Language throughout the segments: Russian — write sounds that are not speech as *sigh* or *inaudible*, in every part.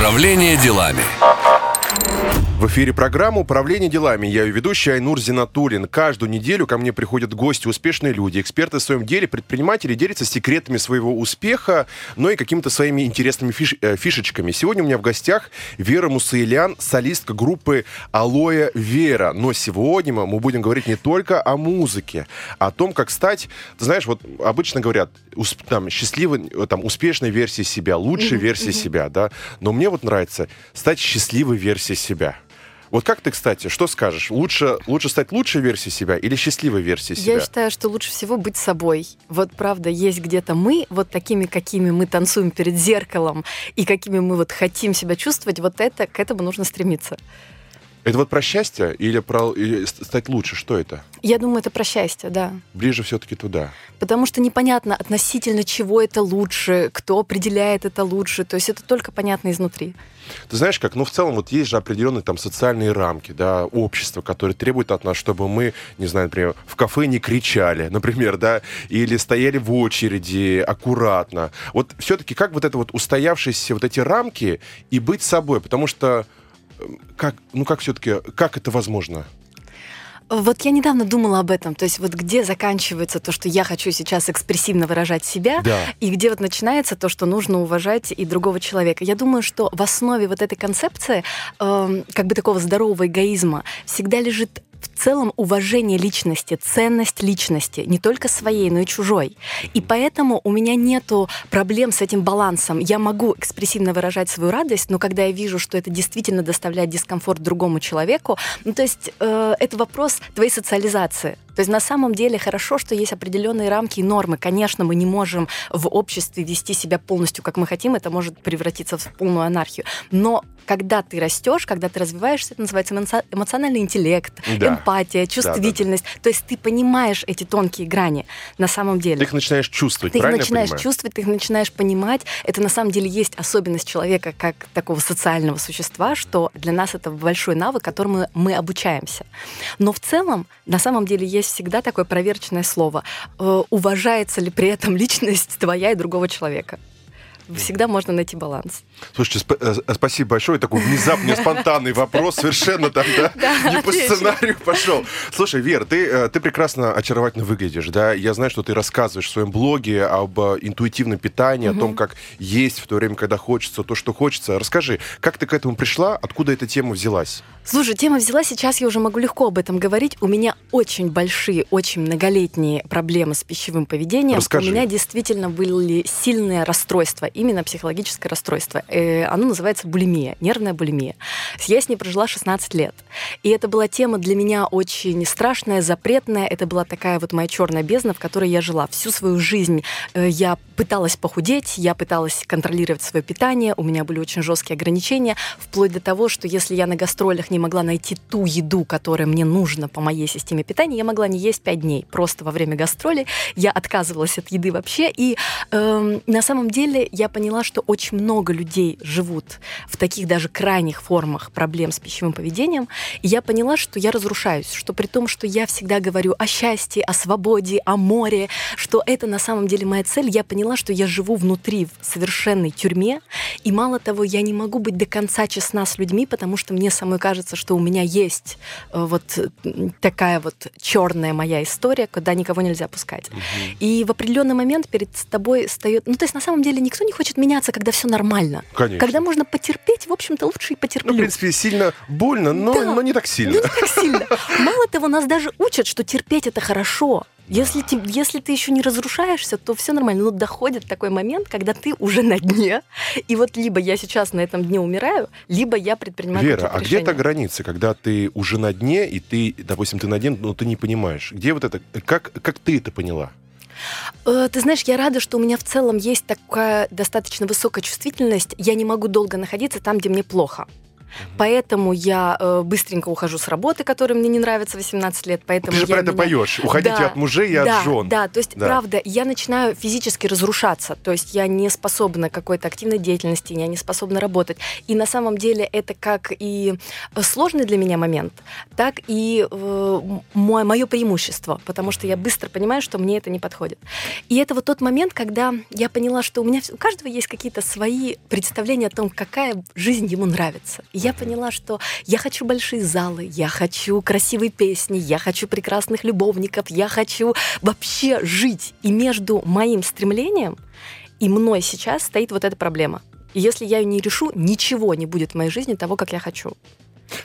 Управление делами. В эфире программа «Управление делами». Я ее ведущий Айнур Зинатулин. Каждую неделю ко мне приходят гости, успешные люди, эксперты в своем деле, предприниматели делятся секретами своего успеха, но и какими-то своими интересными фиш, э, фишечками. Сегодня у меня в гостях Вера Мусаилян, солистка группы «Алоэ Вера». Но сегодня мы будем говорить не только о музыке, а о том, как стать, ты знаешь, вот обычно говорят, усп, там, счастливой, там, успешной версией себя, лучшей версией себя, да, но мне вот нравится стать счастливой версией себя. Вот как ты, кстати, что скажешь? Лучше, лучше стать лучшей версией себя или счастливой версией себя? Я считаю, что лучше всего быть собой. Вот правда, есть где-то мы, вот такими, какими мы танцуем перед зеркалом, и какими мы вот хотим себя чувствовать, вот это, к этому нужно стремиться. Это вот про счастье или про или стать лучше? Что это? Я думаю, это про счастье, да. Ближе все-таки туда. Потому что непонятно относительно чего это лучше, кто определяет это лучше. То есть это только понятно изнутри. Ты знаешь, как, ну, в целом, вот есть же определенные там социальные рамки, да, общества, которые требуют от нас, чтобы мы, не знаю, например, в кафе не кричали, *laughs* например, да, или стояли в очереди аккуратно. Вот все-таки как вот это вот устоявшиеся вот эти рамки и быть собой, потому что как, ну как все-таки, как это возможно? Вот я недавно думала об этом, то есть вот где заканчивается то, что я хочу сейчас экспрессивно выражать себя, да. и где вот начинается то, что нужно уважать и другого человека. Я думаю, что в основе вот этой концепции, э, как бы такого здорового эгоизма, всегда лежит в целом уважение личности, ценность личности, не только своей, но и чужой. И поэтому у меня нету проблем с этим балансом. Я могу экспрессивно выражать свою радость, но когда я вижу, что это действительно доставляет дискомфорт другому человеку, ну то есть э, это вопрос твоей социализации. То есть на самом деле хорошо, что есть определенные рамки и нормы. Конечно, мы не можем в обществе вести себя полностью, как мы хотим, это может превратиться в полную анархию. Но когда ты растешь, когда ты развиваешься, это называется эмоциональный интеллект, да. эмпатия, чувствительность. Да, да. То есть ты понимаешь эти тонкие грани на самом деле. Ты их начинаешь чувствовать, Ты их начинаешь чувствовать, ты их начинаешь понимать. Это на самом деле есть особенность человека как такого социального существа, что для нас это большой навык, которому мы обучаемся. Но в целом, на самом деле, есть всегда такое проверочное слово. Э, уважается ли при этом *laughs* личность твоя и другого человека? Всегда можно найти баланс. Слушайте, сп- э, спасибо большое. Такой внезапный, спонтанный вопрос, совершенно там, да, *laughs* не по сценарию пошел. Слушай, Вер, ты, э, ты прекрасно, очаровательно выглядишь, да? Я знаю, что ты рассказываешь в своем блоге об э, интуитивном питании, о том, как есть в то время, когда хочется то, что хочется. Расскажи, как ты к этому пришла, откуда эта тема взялась? Слушай, тема взяла, сейчас я уже могу легко об этом говорить. У меня очень большие, очень многолетние проблемы с пищевым поведением. Расскажи. У меня действительно были сильные расстройства, именно психологическое расстройство. Э, оно называется булимия, нервная булимия. Я с ней прожила 16 лет. И это была тема для меня очень страшная, запретная. Это была такая вот моя черная бездна, в которой я жила. Всю свою жизнь э, я пыталась похудеть, я пыталась контролировать свое питание, у меня были очень жесткие ограничения, вплоть до того, что если я на гастролях не могла найти ту еду, которая мне нужна по моей системе питания, я могла не есть пять дней. Просто во время гастролей я отказывалась от еды вообще. И э, на самом деле я поняла, что очень много людей живут в таких даже крайних формах проблем с пищевым поведением. И я поняла, что я разрушаюсь, что при том, что я всегда говорю о счастье, о свободе, о море, что это на самом деле моя цель, я поняла, что я живу внутри в совершенной тюрьме. И мало того, я не могу быть до конца честна с людьми, потому что мне самой кажется, что у меня есть э, вот такая вот черная моя история, куда никого нельзя пускать. Угу. И в определенный момент перед тобой встает... Ну, то есть на самом деле никто не хочет меняться, когда все нормально. Конечно. Когда можно потерпеть, в общем-то, лучше и потерплю. Ну, в принципе, сильно больно, но, да. но не так сильно. Ну, не так сильно. Мало того, нас даже учат, что терпеть это хорошо. Если, ты, если ты еще не разрушаешься, то все нормально. Но доходит такой момент, когда ты уже на дне. И вот либо я сейчас на этом дне умираю, либо я предпринимаю Вера, а решения. где та граница, когда ты уже на дне, и ты, допустим, ты на дне, но ты не понимаешь? Где вот это? Как, как ты это поняла? Э, ты знаешь, я рада, что у меня в целом есть такая достаточно высокая чувствительность. Я не могу долго находиться там, где мне плохо. Поэтому я э, быстренько ухожу с работы, которая мне не нравится 18 лет. Поэтому Ты же я про это меня... поешь. Уходите Да, от мужей и от да, жен. Да, то есть, Да. правда, я начинаю физически разрушаться. То есть я не способна к какой-то активной деятельности, я не способна работать. И на самом деле это как и сложный для меня момент, так и э, мое, мое преимущество, потому что я быстро понимаю, что мне это не подходит. И это вот тот момент, когда я поняла, что у меня у каждого есть какие-то свои представления о том, какая жизнь ему нравится. И я поняла, что я хочу большие залы, я хочу красивые песни, я хочу прекрасных любовников, я хочу вообще жить. И между моим стремлением и мной сейчас стоит вот эта проблема. И если я ее не решу, ничего не будет в моей жизни того, как я хочу.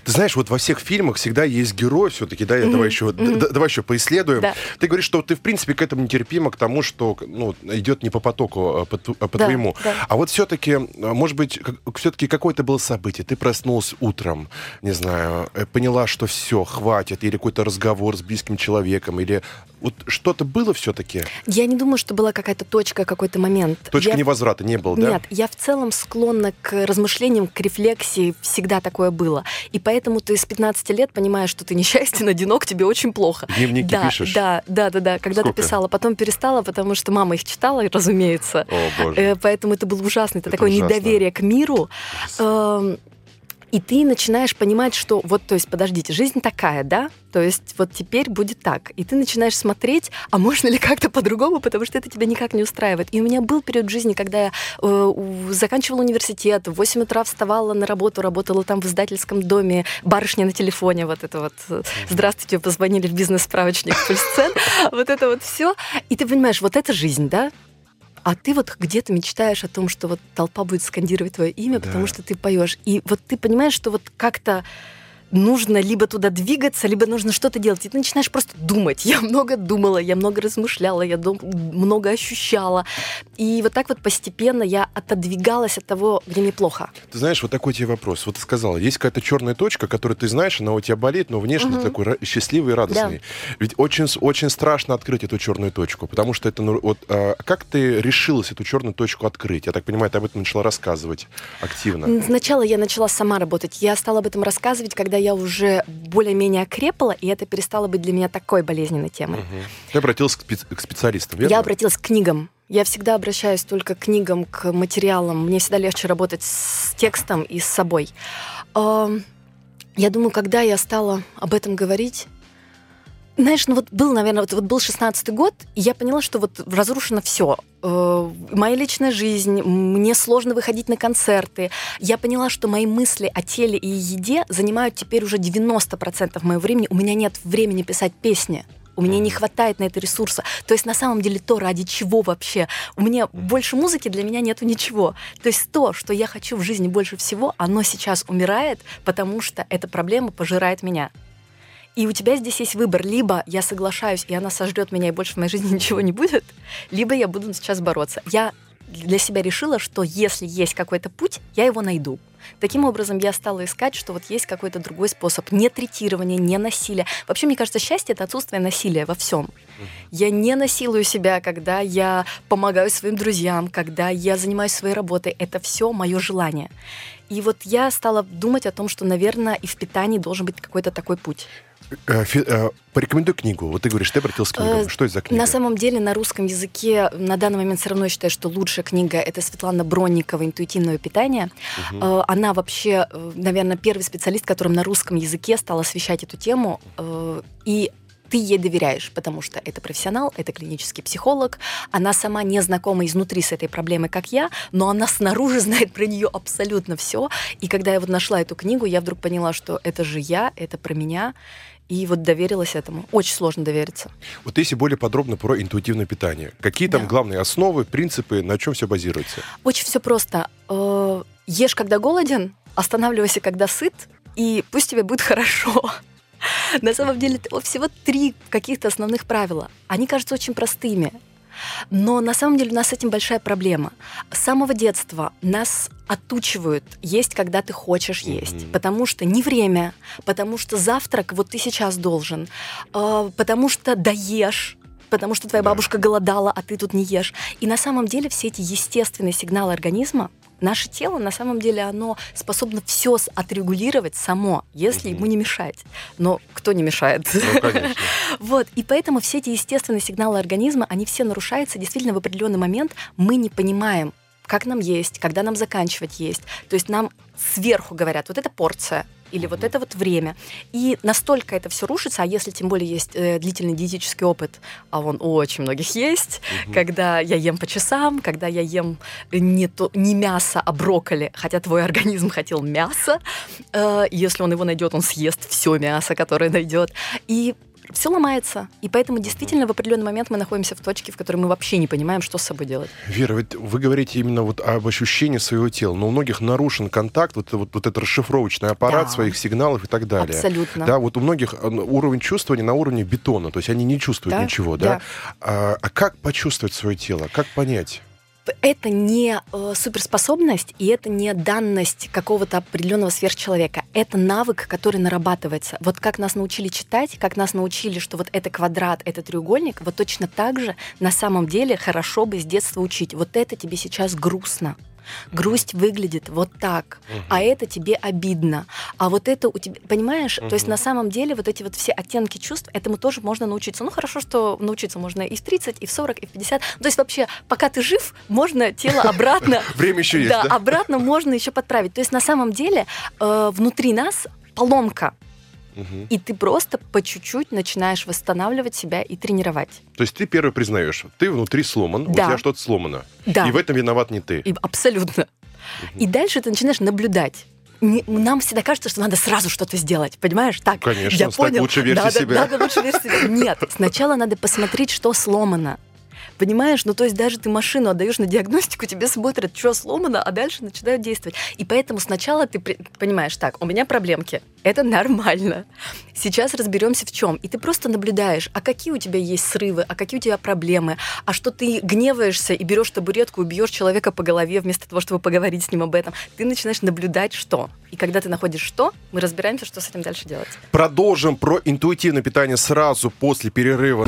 Ты знаешь, вот во всех фильмах всегда есть герой все-таки, да, я давай еще, давай еще поисследуем. Да. Ты говоришь, что ты, в принципе, к этому нетерпима, к тому, что ну, идет не по потоку, а по, а по Да, твоему. да. А вот все-таки, может быть, все-таки какое-то было событие. Ты проснулась утром, не знаю, э, поняла, что все, хватит, или какой-то разговор с близким человеком, или вот что-то было все-таки? Я не думаю, что была какая-то точка, какой-то момент. Точка Я- невозврата не было, да? Нет, я в целом склонна к размышлениям, к рефлексии, всегда такое было. И поэтому ты с 15 лет понимаешь, что ты несчастен, *laughs* одинок, тебе очень плохо. Дневники да, пишешь? Да, да, да, да. Когда Сколько? ты писала, потом перестала, потому что мама их читала, разумеется. О, боже. Э, Поэтому это было ужасно. Это, Это такое ужасно. недоверие к миру. Эм, И ты начинаешь понимать, что вот, то есть, подождите, жизнь такая, да? То есть вот теперь будет так. И ты начинаешь смотреть, а можно ли как-то по-другому, потому что это тебя никак не устраивает. И у меня был период жизни, когда я э, заканчивала университет, в 8 утра вставала на работу, работала там в издательском доме, барышня на телефоне, вот это вот э, «Здравствуйте, позвонили в бизнес-справочник Пульсцен», *laughs* вот это вот все. И ты понимаешь, вот это жизнь, да? А ты вот где-то мечтаешь о том, что вот толпа будет скандировать твое имя, Да. потому что ты поешь. И вот ты понимаешь, что вот как-то нужно либо туда двигаться, либо нужно что-то делать. И ты начинаешь просто думать. Я много думала, я много размышляла, я дум- много ощущала. И вот так вот постепенно я отодвигалась от того, где мне плохо. Ты знаешь, вот такой тебе вопрос. Вот ты сказала, есть какая-то черная точка, которую ты знаешь, она у тебя болит, но внешне Мгм. ты такой счастливый и радостный. Ведь очень, очень страшно открыть эту черную точку, потому что это, ну, вот, а, как ты решилась эту черную точку открыть? Я так понимаю, ты об этом начала рассказывать активно. Сначала я начала сама работать. Я стала об этом рассказывать, когда я уже более-менее окрепла, и это перестало быть для меня такой болезненной темой. Мгм. Ты обратилась к, спец- к специалистам, верно? Я обратилась к книгам. Я всегда обращаюсь только к книгам, к материалам. Мне всегда легче работать с текстом и с собой. Я думаю, когда я стала об этом говорить, знаешь, ну вот был, наверное, вот, вот был 16-й год, и я поняла, что вот разрушено все. Моя личная жизнь, мне сложно выходить на концерты. Я поняла, что мои мысли о теле и еде занимают теперь уже 90% моего времени. У меня нет времени писать песни. У меня не хватает на это ресурса. То есть на самом деле то, ради чего вообще. У меня больше музыки, для меня нету ничего. То есть то, что я хочу в жизни больше всего, оно сейчас умирает, потому что эта проблема пожирает меня. И у тебя здесь есть выбор. Либо я соглашаюсь, и она сожрет меня, и больше в моей жизни *laughs* ничего не будет, либо я буду сейчас бороться. Я для себя решила, что если есть какой-то путь, я его найду. Таким образом, я стала искать, что вот есть какой-то другой способ. Не третирования, не насилия. Вообще, мне кажется, счастье — это отсутствие насилия во всем. Я не насилую себя, когда я помогаю своим друзьям, когда я занимаюсь своей работой. Это все мое желание. И вот я стала думать о том, что, наверное, и в питании должен быть какой-то такой путь. Э, э, порекомендуй книгу. Вот ты говоришь, ты обратилась к книгам. Э, Что это за книга? На самом деле на русском языке на данный момент все равно считаю, что лучшая книга это Светлана Бронникова «Интуитивное питание». Э, Она вообще, наверное, первый специалист, которым на русском языке стала освещать эту тему. И ты ей доверяешь, потому что это профессионал, это клинический психолог. Она сама не знакома изнутри с этой проблемой, как я, но она снаружи *laughs* знает про нее абсолютно все. И когда я вот нашла эту книгу, я вдруг поняла, что это же я, это про меня. И вот доверилась этому. Очень сложно довериться. Вот если более подробно про интуитивное питание. Какие там Да. главные основы, принципы, на чем все базируется? Очень все просто. Э, Ешь, когда голоден, останавливайся, когда сыт, и пусть тебе будет *laughs* хорошо. На самом деле всего три каких-то основных правила. Они кажутся очень простыми. Но на самом деле у нас с этим большая проблема. С самого детства нас отучивают есть, когда ты хочешь есть. Мгм. Потому что не время, потому что завтрак вот ты сейчас должен, э, потому что доешь, потому что твоя бабушка голодала, а ты тут не ешь. И на самом деле все эти естественные сигналы организма, Наше тело, на самом деле, оно способно все отрегулировать само, если ему не мешать. Но кто не мешает? Ну, конечно. *laughs* Вот, и поэтому все эти естественные сигналы организма, они все нарушаются. Действительно, в определенный момент мы не понимаем, как нам есть, когда нам заканчивать есть. То есть нам сверху говорят, вот это порция, или вот это вот время. И настолько это все рушится, а если тем более есть э, длительный диетический опыт, а он у очень многих есть, угу. когда я ем по часам, когда я ем не, то, не мясо, а брокколи, хотя твой организм хотел мясо, э, если он его найдет, он съест все мясо, которое найдет. И все ломается. И поэтому действительно в определенный момент мы находимся в точке, в которой мы вообще не понимаем, что с собой делать. Вера, вы, вы говорите именно вот об ощущении своего тела, но у многих нарушен контакт, вот, вот, вот этот расшифровочный аппарат да. своих сигналов и так далее. Абсолютно. Да, вот у многих э, уровень чувствования на уровне бетона, то есть они не чувствуют да? ничего, да? да. А, а как почувствовать свое тело, как понять? Это не э, суперспособность и это не данность какого-то определенного сверхчеловека. Это навык, который нарабатывается. Вот как нас научили читать, как нас научили, что вот это квадрат, это треугольник, вот точно так же на самом деле хорошо бы с детства учить. Вот это тебе сейчас грустно. Грусть выглядит вот так, угу. а это тебе обидно. А вот это у тебя, понимаешь? Угу. То есть на самом деле вот эти вот все оттенки чувств, этому тоже можно научиться. Ну хорошо, что научиться можно и в 30, и в 40, и в 50. То есть вообще, пока ты жив, можно тело *laughs* обратно... Время еще *laughs* есть, да? обратно можно еще подправить. То есть на самом деле э, внутри нас поломка. Угу. И ты просто по чуть-чуть начинаешь восстанавливать себя и тренировать. То есть ты первый признаешь, ты внутри сломан, да. у тебя что-то сломано. Да. И в этом виноват не ты. И, абсолютно. Угу. И дальше ты начинаешь наблюдать не, нам всегда кажется, что надо сразу что-то сделать, понимаешь? Так, Конечно, я понял. лучше версии надо, себя. Надо лучше версии себя. Нет, сначала надо посмотреть, что сломано. Понимаешь? Ну, то есть даже ты машину отдаешь на диагностику, тебе смотрят, что сломано, а дальше начинают действовать. И поэтому сначала ты понимаешь, так, у меня проблемки, это нормально. Сейчас разберемся в чем. И ты просто наблюдаешь, а какие у тебя есть срывы, а какие у тебя проблемы, а что ты гневаешься и берешь табуретку и бьешь человека по голове вместо того, чтобы поговорить с ним об этом. Ты начинаешь наблюдать, что. И когда ты находишь что, мы разбираемся, что с этим дальше делать. Продолжим про интуитивное питание сразу после перерыва.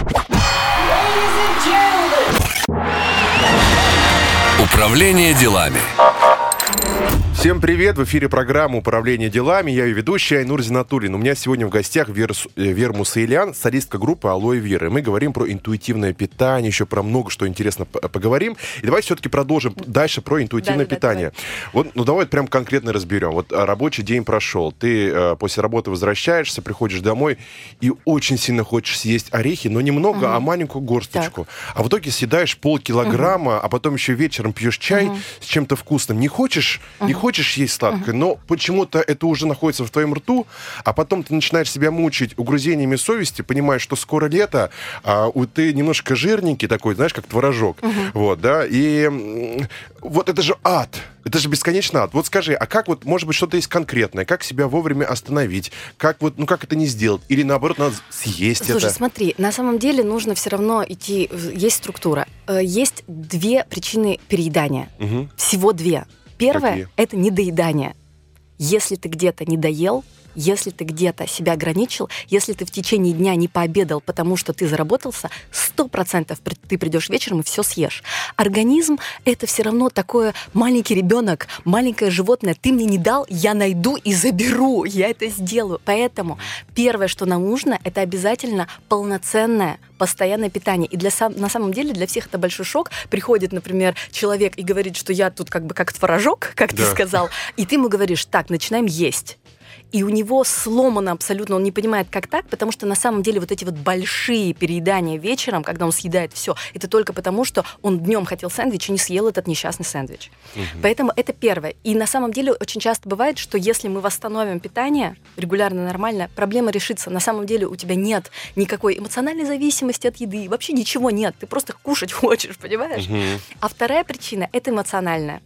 Управление делами. Всем привет! В эфире программа «Управление делами». Я ее ведущий Айнур Зинатуллин. У меня сегодня в гостях Вера, э, Вера Мусаилян, солистка группы «Алоэ Вера». Мы говорим про интуитивное питание, еще про много что интересно поговорим. И давайте все-таки продолжим дальше про интуитивное да, питание. Да, да. Вот, ну давай прям конкретно разберем. Вот а, рабочий день прошел, ты э, после работы возвращаешься, приходишь домой и очень сильно хочешь съесть орехи, но немного, угу. а маленькую горсточку. Так. А в итоге съедаешь полкилограмма, угу. а потом еще вечером пьешь чай угу. с чем-то вкусным. Не хочешь? Угу. Не хочешь хочешь есть сладкое, но почему-то это уже находится в твоем рту, а потом ты начинаешь себя мучить угрызениями совести, понимаешь, что скоро лето, а ты немножко жирненький такой, знаешь, как творожок. Угу. Вот, да, и вот это же ад. Это же бесконечно ад. Вот скажи, а как вот, может быть, что-то есть конкретное? Как себя вовремя остановить? Как вот, ну как это не сделать? Или наоборот, надо съесть Слушай, это? Слушай, смотри, на самом деле нужно все равно идти... Есть структура. Э, есть две причины переедания. Угу. Всего две. Первое это недоедание. Если ты где-то не доел, если ты где-то себя ограничил, если ты в течение дня не пообедал, потому что ты заработался, сто процентов ты придешь вечером и все съешь. Организм — это все равно такое маленький ребенок, маленькое животное. Ты мне не дал, я найду и заберу, я это сделаю. Поэтому первое, что нам нужно, это обязательно полноценное постоянное питание. И для сам, на самом деле для всех это большой шок. Приходит, например, человек и говорит, что я тут как бы как творожок, как да. ты сказал, и ты ему говоришь, так, начинаем есть и у него сломано абсолютно, он не понимает, как так, потому что на самом деле вот эти вот большие переедания вечером, когда он съедает все, это только потому, что он днем хотел сэндвич и не съел этот несчастный сэндвич. Угу. Поэтому это первое. И на самом деле очень часто бывает, что если мы восстановим питание регулярно, нормально, проблема решится. На самом деле у тебя нет никакой эмоциональной зависимости от еды, вообще ничего нет, ты просто кушать *laughs* хочешь, понимаешь? Угу. А вторая причина — это эмоциональная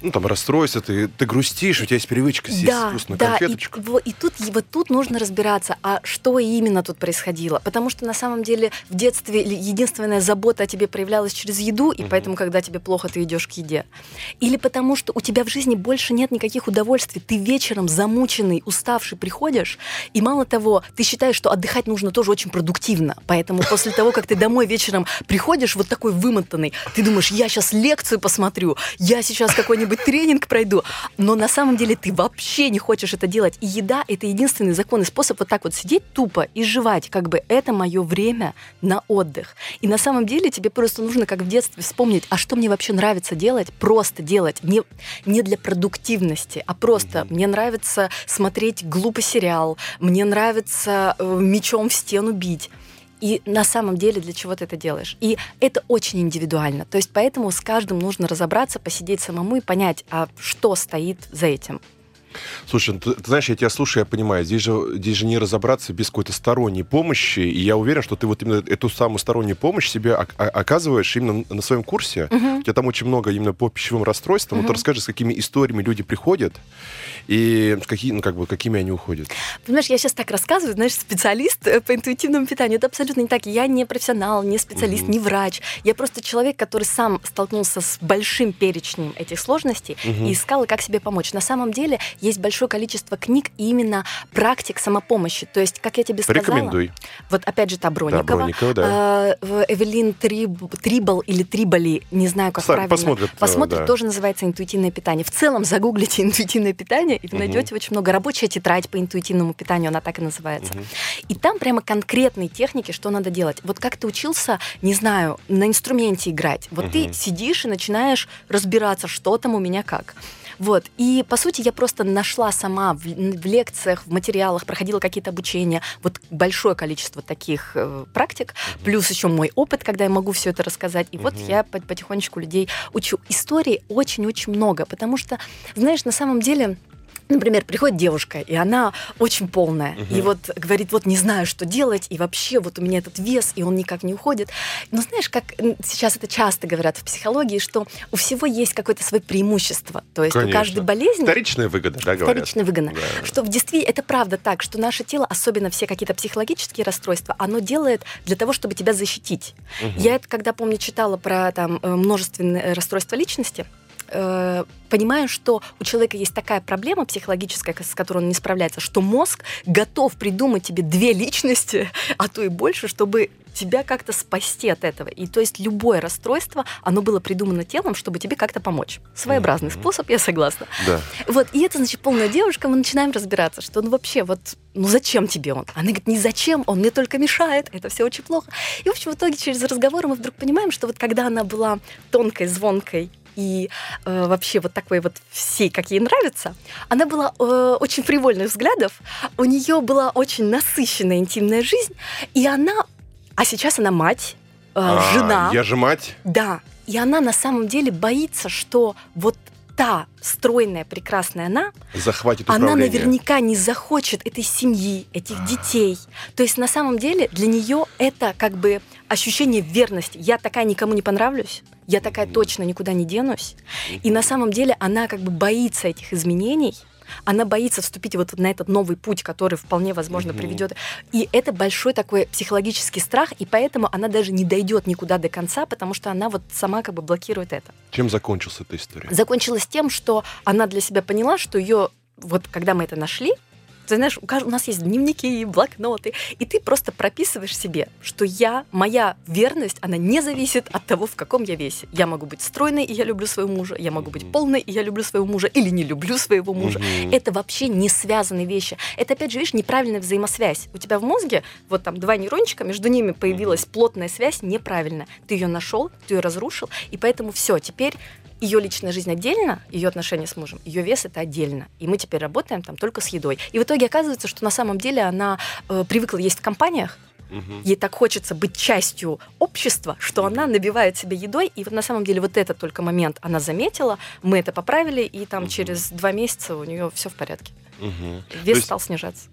ну, там, расстройство, ты, ты грустишь, у тебя есть привычка съесть да, вкусную да, конфеточку. И, и, тут, и вот тут нужно разбираться, а что именно тут происходило. Потому что на самом деле в детстве единственная забота о тебе проявлялась через еду, и угу. поэтому, когда тебе плохо, ты идешь к еде. Или потому что у тебя в жизни больше нет никаких удовольствий. Ты вечером замученный, уставший приходишь, и мало того, ты считаешь, что отдыхать нужно тоже очень продуктивно. Поэтому после того, как ты домой вечером приходишь вот такой вымотанный, ты думаешь, я сейчас лекцию посмотрю, я сейчас какой-нибудь какой-нибудь тренинг пройду. Но на самом деле ты вообще не хочешь это делать. И еда — это единственный законный способ вот так вот сидеть тупо и жевать. Как бы это мое время на отдых. И на самом деле тебе просто нужно, как в детстве, вспомнить, а что мне вообще нравится делать? Просто делать. Не, не для продуктивности, а просто мне нравится смотреть глупый сериал, мне нравится э, мечом в стену бить и на самом деле для чего ты это делаешь. И это очень индивидуально. То есть поэтому с каждым нужно разобраться, посидеть самому и понять, а что стоит за этим. Слушай, ну, ты, ты знаешь, я тебя слушаю, я понимаю, здесь же, здесь же не разобраться без какой-то сторонней помощи, и я уверен, что ты вот именно эту самую стороннюю помощь себе оказываешь именно на своем курсе. Uh-huh. У тебя там очень много именно по пищевым расстройствам. Uh-huh. Вот расскажи, с какими историями люди приходят, и какие, ну, как бы, какими они уходят. Понимаешь, я сейчас так рассказываю, знаешь, специалист э, по интуитивному питанию. Это абсолютно не так. Я не профессионал, не специалист, uh-huh. не врач. Я просто человек, который сам столкнулся с большим перечнем этих сложностей uh-huh. и искал, как себе помочь. На самом деле, есть большое количество книг именно практик самопомощи. То есть, как я тебе сказала... Рекомендуй. Вот опять же та Броникова. Да, Броникова, да. Э, Эвелин Триб, Трибал или Трибали, не знаю, как Сам, правильно. Посмотрят. Э, посмотрят, да. тоже называется интуитивное питание. В целом загуглите *laughs* интуитивное питание, и вы угу. найдете очень много. Рабочая тетрадь по интуитивному питанию, она так и называется. Угу. И там прямо конкретные техники, что надо делать. Вот как ты учился, не знаю, на инструменте играть. Вот угу. ты сидишь и начинаешь разбираться, что там у меня как. Вот. И, по сути, я просто нашла сама в, в лекциях, в материалах, проходила какие-то обучения, вот большое количество таких э, практик, плюс еще мой опыт, когда я могу все это рассказать. И mm-hmm. вот я потихонечку людей учу. Историй очень-очень много, потому что, знаешь, на самом деле Например, приходит девушка, и она очень полная, угу. и вот говорит, вот не знаю, что делать, и вообще вот у меня этот вес, и он никак не уходит. Но знаешь, как сейчас это часто говорят в психологии, что у всего есть какое-то свое преимущество. То есть Конечно. у каждой болезни... Вторичная выгода, да, говорят? Вторичная выгода. Да. Что в действительности это правда так, что наше тело, особенно все какие-то психологические расстройства, оно делает для того, чтобы тебя защитить. Угу. Я это, когда, помню, читала про там э, множественные расстройства личности, э, понимаю, что у человека есть такая проблема психологическая, с которой он не справляется, что мозг готов придумать тебе две личности, а то и больше, чтобы тебя как-то спасти от этого. И то есть любое расстройство, оно было придумано телом, чтобы тебе как-то помочь. Своеобразный mm-hmm. способ, я согласна. Да. Вот, и это, значит, полная девушка, мы начинаем разбираться, что ну вообще вот, ну зачем тебе он? Она говорит, не зачем, он мне только мешает, это все очень плохо. И, в общем, в итоге через разговор мы вдруг понимаем, что вот когда она была тонкой, звонкой и э, вообще вот такой вот всей, как ей нравится, она была э, очень фривольных взглядов, у нее была очень насыщенная интимная жизнь, и она, а сейчас она мать, э, а, жена. Я же мать. Да, и она на самом деле боится, что вот та стройная, прекрасная она, захватит она наверняка не захочет этой семьи, этих а. детей. То есть на самом деле для нее это как бы ощущение верности. Я такая никому не понравлюсь, я такая точно никуда не денусь. И на самом деле она как бы боится этих изменений, она боится вступить вот на этот новый путь, который вполне возможно угу. приведет. И это большой такой психологический страх, и поэтому она даже не дойдет никуда до конца, потому что она вот сама как бы блокирует это. Чем закончилась эта история? Закончилась тем, что она для себя поняла, что ее вот когда мы это нашли, ты знаешь, у нас есть дневники, блокноты, и ты просто прописываешь себе, что я, моя верность, она не зависит от того, в каком я весе. Я могу быть стройной, и я люблю своего мужа, я могу быть полной, и я люблю своего мужа, или не люблю своего мужа. Угу. Это вообще не связанные вещи. Это, опять же, видишь, неправильная взаимосвязь. У тебя в мозге вот там два нейрончика, между ними появилась плотная связь неправильно. Ты ее нашел, ты ее разрушил, и поэтому все, теперь ее личная жизнь отдельно, ее отношения с мужем, ее вес это отдельно. И мы теперь работаем там только с едой. И в итоге оказывается, что на самом деле она э, привыкла есть в компаниях, Угу. Ей так хочется быть частью общества, что угу. она набивает себе едой. И вот на самом деле вот этот только момент она заметила, мы это поправили, и там угу. через два месяца у нее все в порядке. Угу. Вес есть... стал снижаться.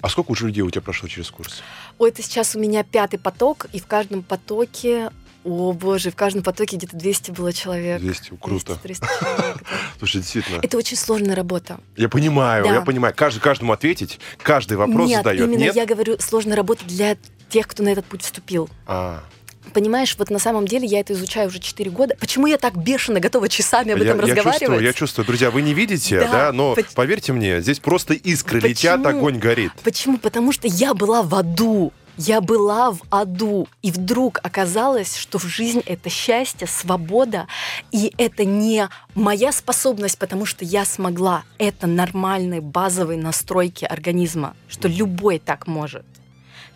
А сколько уже людей у тебя прошло через курс? Ой, это сейчас у меня пятый поток, и в каждом потоке о, боже, в каждом потоке где-то 200 было человек. 200, круто. 200, человек, да. *laughs* Слушай, действительно. Это очень сложная работа. Я понимаю, да. я понимаю. Каждый, каждому ответить, каждый вопрос Нет, задает. Именно Нет, я говорю, сложная работа для тех, кто на этот путь вступил. А. Понимаешь, вот на самом деле я это изучаю уже 4 года. Почему я так бешено готова часами об этом я, разговаривать? Я чувствую, я чувствую. Друзья, вы не видите, да, да но по... поверьте мне, здесь просто искры Почему? летят, огонь горит. Почему? Потому что я была в аду Я была в аду, и вдруг оказалось, что в жизнь это счастье, свобода, и это не моя способность, потому что я смогла. Это нормальные базовые настройки организма, что любой так может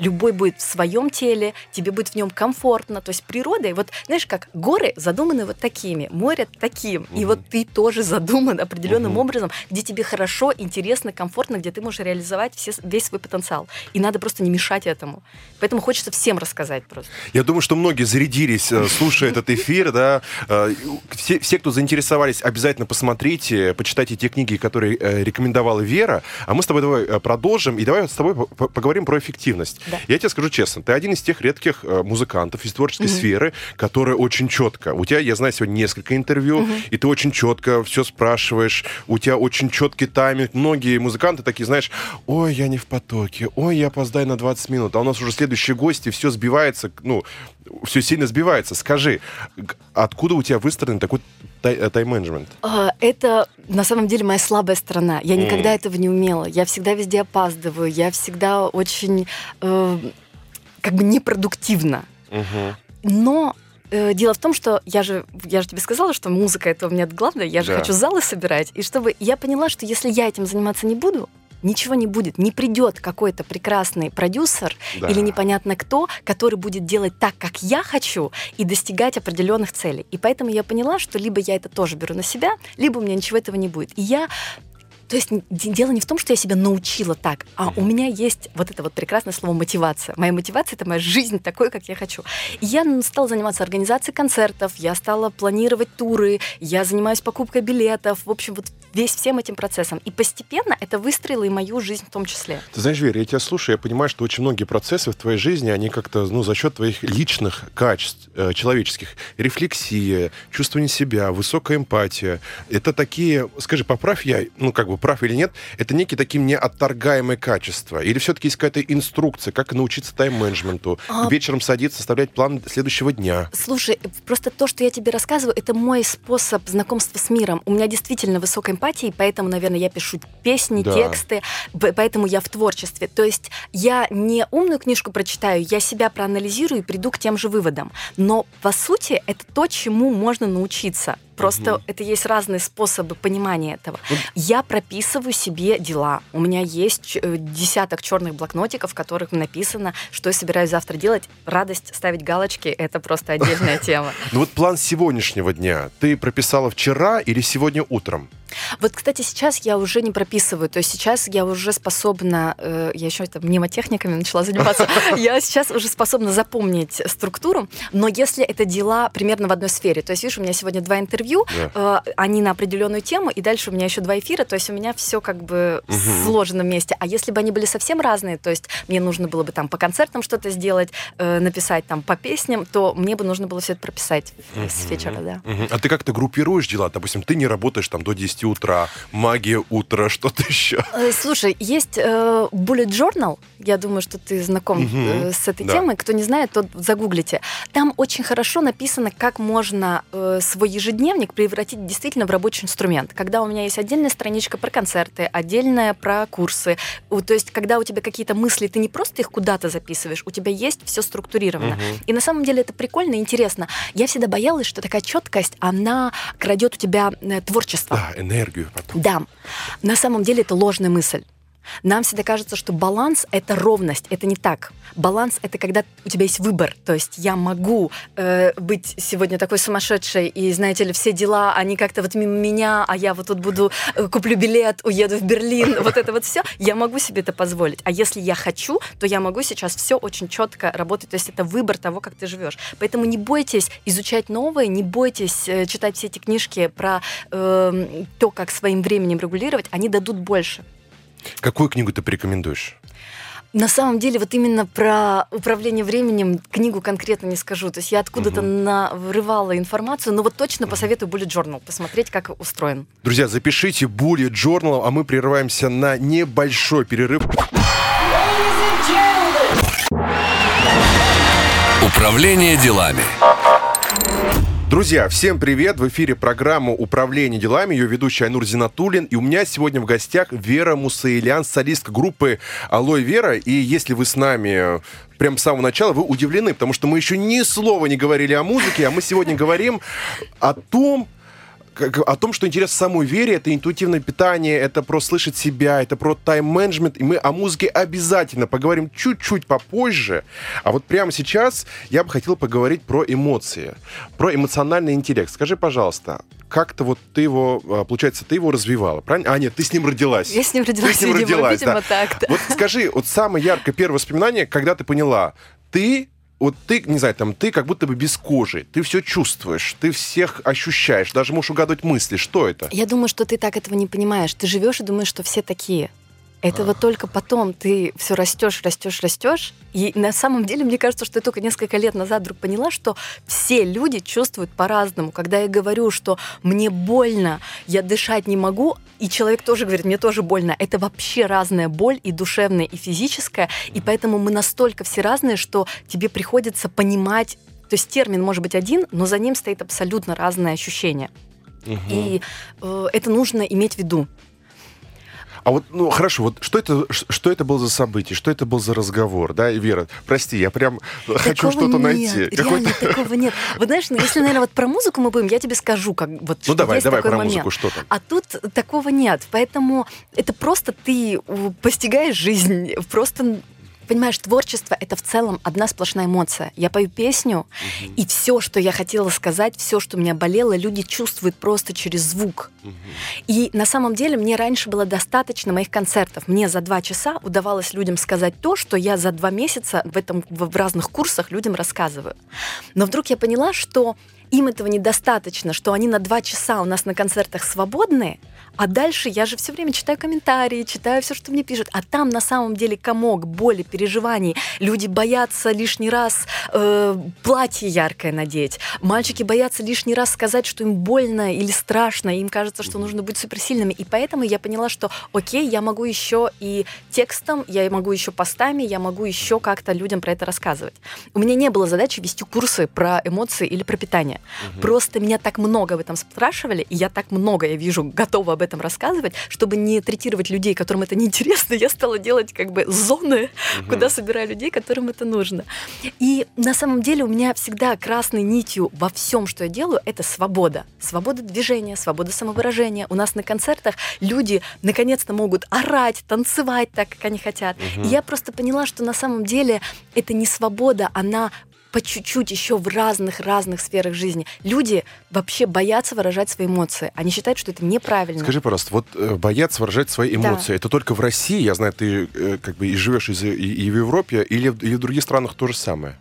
любой будет в своем теле, тебе будет в нем комфортно. То есть природа, вот знаешь, как горы задуманы вот такими, море таким, угу. и вот ты тоже задуман *laughs* определенным угу. образом, где тебе хорошо, интересно, комфортно, где ты можешь реализовать все, весь свой потенциал. И надо просто не мешать этому. Поэтому хочется всем рассказать просто. Я думаю, что многие зарядились, э, слушая этот эфир, да. Э, все, все, кто заинтересовались, обязательно посмотрите, почитайте те книги, которые э, рекомендовала Вера. А мы с тобой давай продолжим, и давай с тобой поговорим про эффективность. Да. Я тебе скажу честно, ты один из тех редких э, музыкантов из творческой mm-hmm. сферы, которые очень четко. У тебя, я знаю, сегодня несколько интервью, mm-hmm. и ты очень четко все спрашиваешь, у тебя очень четкий тайминг. Многие музыканты такие, знаешь, ой, я не в потоке, ой, я опоздаю на 20 минут, а у нас уже следующие гости, все сбивается, ну, все сильно сбивается. Скажи, откуда у тебя выстроен такой э, тайм-менеджмент? А, это на самом деле моя слабая сторона. Я никогда mm. этого не умела. Я всегда везде опаздываю. Я всегда очень э, как бы непродуктивна. Uh-huh. Но э, дело в том, что я же, я же тебе сказала, что музыка это у меня главное. Я же да. хочу залы собирать. И чтобы я поняла, что если я этим заниматься не буду, ничего не будет. Не придет какой-то прекрасный продюсер да. или непонятно кто, который будет делать так, как я хочу, и достигать определенных целей. И поэтому я поняла, что либо я это тоже беру на себя, либо у меня ничего этого не будет. И я то есть дело не в том, что я себя научила так, а у меня есть вот это вот прекрасное слово мотивация. Моя мотивация это моя жизнь такой, как я хочу. И я стала заниматься организацией концертов, я стала планировать туры, я занимаюсь покупкой билетов, в общем, вот весь всем этим процессом. И постепенно это выстроило и мою жизнь в том числе. Ты знаешь, Вера, я тебя слушаю, я понимаю, что очень многие процессы в твоей жизни, они как-то, ну, за счет твоих личных качеств, э, человеческих, рефлексия, чувствование себя, высокая эмпатия, это такие, скажи, поправь я, ну, как бы прав или нет, это некие такие неотторгаемые качества? Или все-таки есть какая-то инструкция, как научиться тайм-менеджменту, а... вечером садиться, составлять план следующего дня? Слушай, просто то, что я тебе рассказываю, это мой способ знакомства с миром. У меня действительно высокая эмпатия, поэтому, наверное, я пишу песни, да. тексты, поэтому я в творчестве. То есть я не умную книжку прочитаю, я себя проанализирую и приду к тем же выводам. Но, по сути, это то, чему можно научиться. Просто угу. это есть разные способы понимания этого. Вот. Я прописываю себе дела. У меня есть э, десяток черных блокнотиков, в которых написано, что я собираюсь завтра делать. Радость ставить галочки это просто отдельная *laughs* тема. Ну вот план сегодняшнего дня ты прописала вчера или сегодня утром? Вот, кстати, сейчас я уже не прописываю, то есть сейчас я уже способна, э, я еще это мнемотехниками начала заниматься, *laughs* я сейчас уже способна запомнить структуру, но если это дела примерно в одной сфере, то есть, видишь, у меня сегодня два интервью, э, они на определенную тему, и дальше у меня еще два эфира, то есть у меня все как бы сложено вместе. А если бы они были совсем разные, то есть мне нужно было бы там по концертам что-то сделать, э, написать там по песням, то мне бы нужно было все это прописать с вечера, да. А ты как-то группируешь дела? Допустим, ты не работаешь там до 10 утра, магия утра, что-то *laughs* еще. Э, слушай, есть э, Bullet Journal, я думаю, что ты знаком угу. с этой да. темой. Кто не знает, то загуглите. Там очень хорошо написано, как можно э, свой ежедневник превратить действительно в рабочий инструмент. Когда у меня есть отдельная страничка про концерты, отдельная про курсы. То есть, когда у тебя какие-то мысли, ты не просто их куда-то записываешь, у тебя есть все структурировано. Угу. И на самом деле это прикольно и интересно. Я всегда боялась, что такая четкость, она крадет у тебя э, творчество. Да, энергию потом. Да. На самом деле это ложная мысль. Нам всегда кажется, что баланс — это ровность. Это не так. Баланс — это когда у тебя есть выбор. То есть я могу э, быть сегодня такой сумасшедшей, и, знаете ли, все дела, они как-то вот мимо меня, а я вот тут буду, э, куплю билет, уеду в Берлин, вот это вот все. Я могу себе это позволить. А если я хочу, то я могу сейчас все очень четко работать. То есть это выбор того, как ты живешь. Поэтому не бойтесь изучать новое, не бойтесь э, читать все эти книжки про э, то, как своим временем регулировать. Они дадут больше. Какую книгу ты порекомендуешь? На самом деле, вот именно про управление временем книгу конкретно не скажу. То есть я откуда-то угу. вырывала информацию, но вот точно посоветую Bullet Journal, посмотреть, как устроен. Друзья, запишите Bullet Journal, а мы прерываемся на небольшой перерыв. Управление делами. Друзья, всем привет! В эфире программа «Управление делами», ее ведущий Айнур Зинатулин. И у меня сегодня в гостях Вера Мусаилян, солистка группы «Алой Вера». И если вы с нами прям с самого начала, вы удивлены, потому что мы еще ни слова не говорили о музыке, а мы сегодня говорим о том, о том, что интересно самой вере, это интуитивное питание, это про слышать себя, это про тайм-менеджмент, и мы о музыке обязательно поговорим чуть-чуть попозже. А вот прямо сейчас я бы хотел поговорить про эмоции, про эмоциональный интеллект. Скажи, пожалуйста, как-то вот ты его, а, получается, ты его развивала, правильно? А, нет, ты с ним родилась. Я с ним родилась, ты с ним видимо, родилась, видимо да. так, да. Вот скажи, вот самое яркое первое воспоминание, когда ты поняла, ты вот ты, не знаю, там, ты как будто бы без кожи, ты все чувствуешь, ты всех ощущаешь, даже можешь угадывать мысли. Что это? Я думаю, что ты так этого не понимаешь. Ты живешь и думаешь, что все такие. Это вот только потом ты все растешь, растешь, растешь. И на самом деле, мне кажется, что я только несколько лет назад вдруг поняла, что все люди чувствуют по-разному. Когда я говорю, что мне больно, я дышать не могу, и человек тоже говорит, мне тоже больно. Это вообще разная боль и душевная, и физическая. И поэтому мы настолько все разные, что тебе приходится понимать то есть термин может быть один, но за ним стоит абсолютно разное ощущение. И э, это нужно иметь в виду. А вот, ну, хорошо, вот что это, что это было за событие, что это был за разговор, да, Вера? Прости, я прям хочу Такого что-то нет, найти. Реально, такого нет. Вот знаешь, ну, если, наверное, вот про музыку мы будем, я тебе скажу, как вот Ну давай, давай про момент. музыку, что там? А тут такого нет. Поэтому это просто ты постигаешь жизнь, просто Понимаешь, творчество это в целом одна сплошная эмоция. Я пою песню, и все, что я хотела сказать, все, что меня болело, люди чувствуют просто через звук. И на самом деле мне раньше было достаточно моих концертов. Мне за два часа удавалось людям сказать то, что я за два месяца в, этом, в разных курсах людям рассказываю. Но вдруг я поняла, что им этого недостаточно, что они на два часа у нас на концертах свободны, а дальше я же все время читаю комментарии, читаю все, что мне пишут, а там на самом деле комок боли, переживаний. Люди боятся лишний раз э, платье яркое надеть, мальчики боятся лишний раз сказать, что им больно или страшно, им кажется, что нужно быть суперсильными, и поэтому я поняла, что окей, я могу еще и текстом, я могу еще постами, я могу еще как-то людям про это рассказывать. У меня не было задачи вести курсы про эмоции или про питание. Просто меня так много об этом спрашивали, и я так много, я вижу, готова об этом рассказывать, чтобы не третировать людей, которым это *laughs* неинтересно, я стала делать как бы зоны, куда собираю людей, которым это нужно. И на самом деле у меня всегда красной нитью во всем, что я делаю, это свобода. Свобода движения, свобода самовыражения. У нас на концертах люди наконец-то могут орать, танцевать так, как они хотят. И я просто поняла, что на самом деле это не свобода, она по чуть-чуть еще в разных-разных сферах жизни. Люди вообще боятся выражать свои эмоции. Они считают, что это неправильно. Скажи, пожалуйста, вот э, боятся выражать свои эмоции. Это только в России, я знаю, ты э, как бы и живешь и, и- в Европе, или, или в других странах то же самое?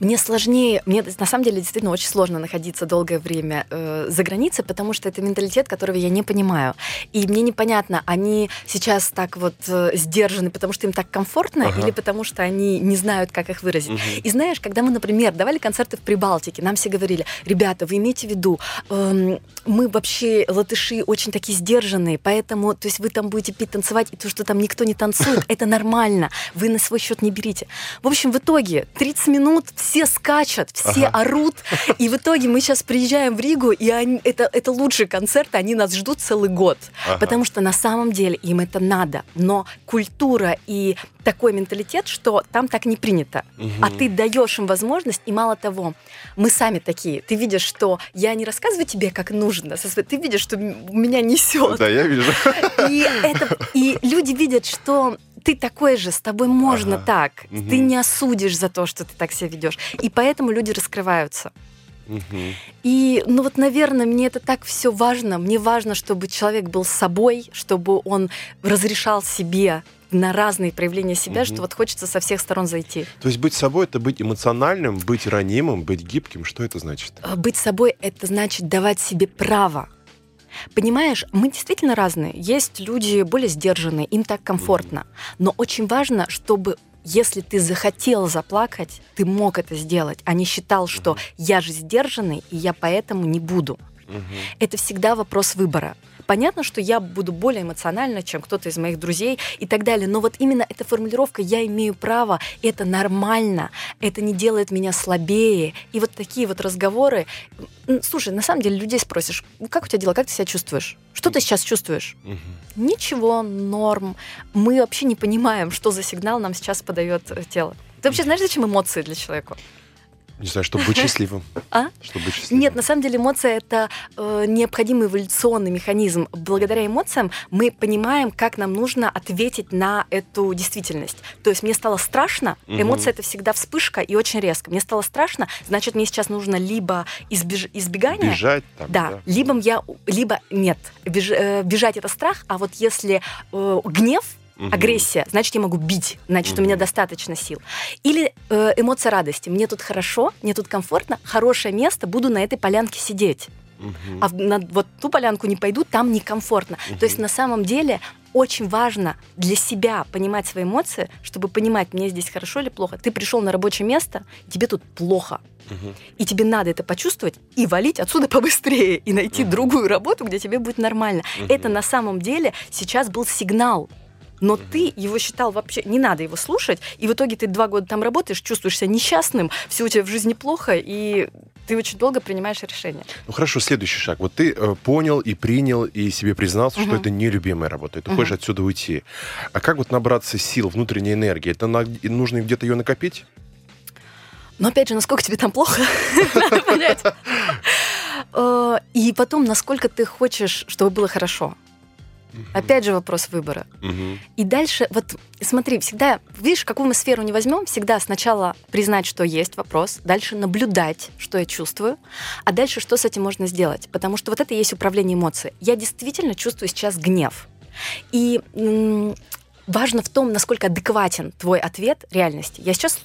Мне сложнее, мне на самом деле действительно очень сложно находиться долгое время э, за границей, потому что это менталитет, которого я не понимаю. И мне непонятно, они сейчас так вот э, сдержаны, потому что им так комфортно, Ага. или потому что они не знают, как их выразить. Мгм. И знаешь, когда мы, например, давали концерты в Прибалтике, нам все говорили, ребята, вы имейте в виду, эм, мы вообще, латыши, очень такие сдержанные, поэтому, то есть вы там будете пить, танцевать, и то, что там никто не танцует, *laughs* это нормально, вы на свой счет не берите. В общем, в итоге 30 минут все скачут, все Ага. орут, и в итоге мы сейчас приезжаем в Ригу, и они- это, это лучший концерт, они нас ждут целый год, Ага. потому что на самом деле им это надо, но культура и такой менталитет, что там так не принято. А ты даешь им возможность, и мало того, мы сами такие. Ты видишь, что я не рассказываю тебе, как нужно, ты видишь, что меня несет. Да, я вижу. И, это, и люди видят, что ты такой же, с тобой можно Ага. так. Мгм. Ты не осудишь за то, что ты так себя ведешь. И поэтому люди раскрываются. Мгм. И, ну вот, наверное, мне это так все важно. Мне важно, чтобы человек был собой, чтобы он разрешал себе на разные проявления себя, Мгм. что вот хочется со всех сторон зайти. То есть быть собой это быть эмоциональным, быть ранимым, быть гибким. Что это значит? А Быть собой — это значит давать себе право. Понимаешь, мы действительно разные. Есть люди более сдержанные, им так комфортно. Но очень важно, чтобы если ты захотел заплакать, ты мог это сделать, а не считал, что я же сдержанный, и я поэтому не буду. Мгм. Это всегда вопрос выбора. Понятно, что я буду более эмоциональна, чем кто-то из моих друзей и так далее, но вот именно эта формулировка «я имею право», это нормально, это не делает меня слабее. И вот такие вот разговоры... Слушай, на самом деле людей спросишь, как у тебя дела, как ты себя чувствуешь? Что ты сейчас чувствуешь? Угу. Ничего, норм. Мы вообще не понимаем, что за сигнал нам сейчас подает э, тело. Ты вообще знаешь, зачем эмоции для человека? Не знаю, чтобы быть *laughs* счастливым. А? Чтобы быть счастливым. Нет, на самом деле эмоция это э, необходимый эволюционный механизм. Благодаря эмоциям мы понимаем, как нам нужно ответить на эту действительность. То есть мне стало страшно, эмоция это всегда вспышка и очень резко. Мне стало страшно, значит мне сейчас нужно либо избеж... избегание, бежать, там, да, да, либо я, либо нет, беж... э, бежать это страх, а вот если э, гнев Угу. Агрессия, значит, я могу бить, значит, угу. у меня достаточно сил. Или э, эмоция радости. Мне тут хорошо, мне тут комфортно, хорошее место, буду на этой полянке сидеть. Угу. А на вот ту полянку не пойду, там некомфортно. Угу. То есть на самом деле очень важно для себя понимать свои эмоции, чтобы понимать, мне здесь хорошо или плохо. Ты пришел на рабочее место, тебе тут плохо. Угу. И тебе надо это почувствовать и валить отсюда *laughs* побыстрее, и найти угу. другую работу, где тебе будет нормально. Угу. Это на самом деле сейчас был сигнал но ты его считал вообще, не надо его слушать, и в итоге ты два года там работаешь, чувствуешь себя несчастным, все у тебя в жизни плохо, и ты очень долго принимаешь решение. Ну хорошо, следующий шаг. Вот ты э, понял и принял, и себе признался, угу. что это нелюбимая работа, и ты угу. хочешь отсюда уйти. А как вот набраться сил, внутренней энергии? Это на, нужно где-то ее накопить? Но опять же, насколько тебе там плохо, надо *laughs* понять. Э, и потом, насколько ты хочешь, чтобы было хорошо. Опять же вопрос выбора. Угу. И дальше, вот смотри, всегда, видишь, какую мы сферу не возьмем, всегда сначала признать, что есть вопрос, дальше наблюдать, что я чувствую, а дальше что с этим можно сделать. Потому что вот это и есть управление эмоцией. Я действительно чувствую сейчас гнев. И важно в том, насколько адекватен твой ответ реальности. Я сейчас,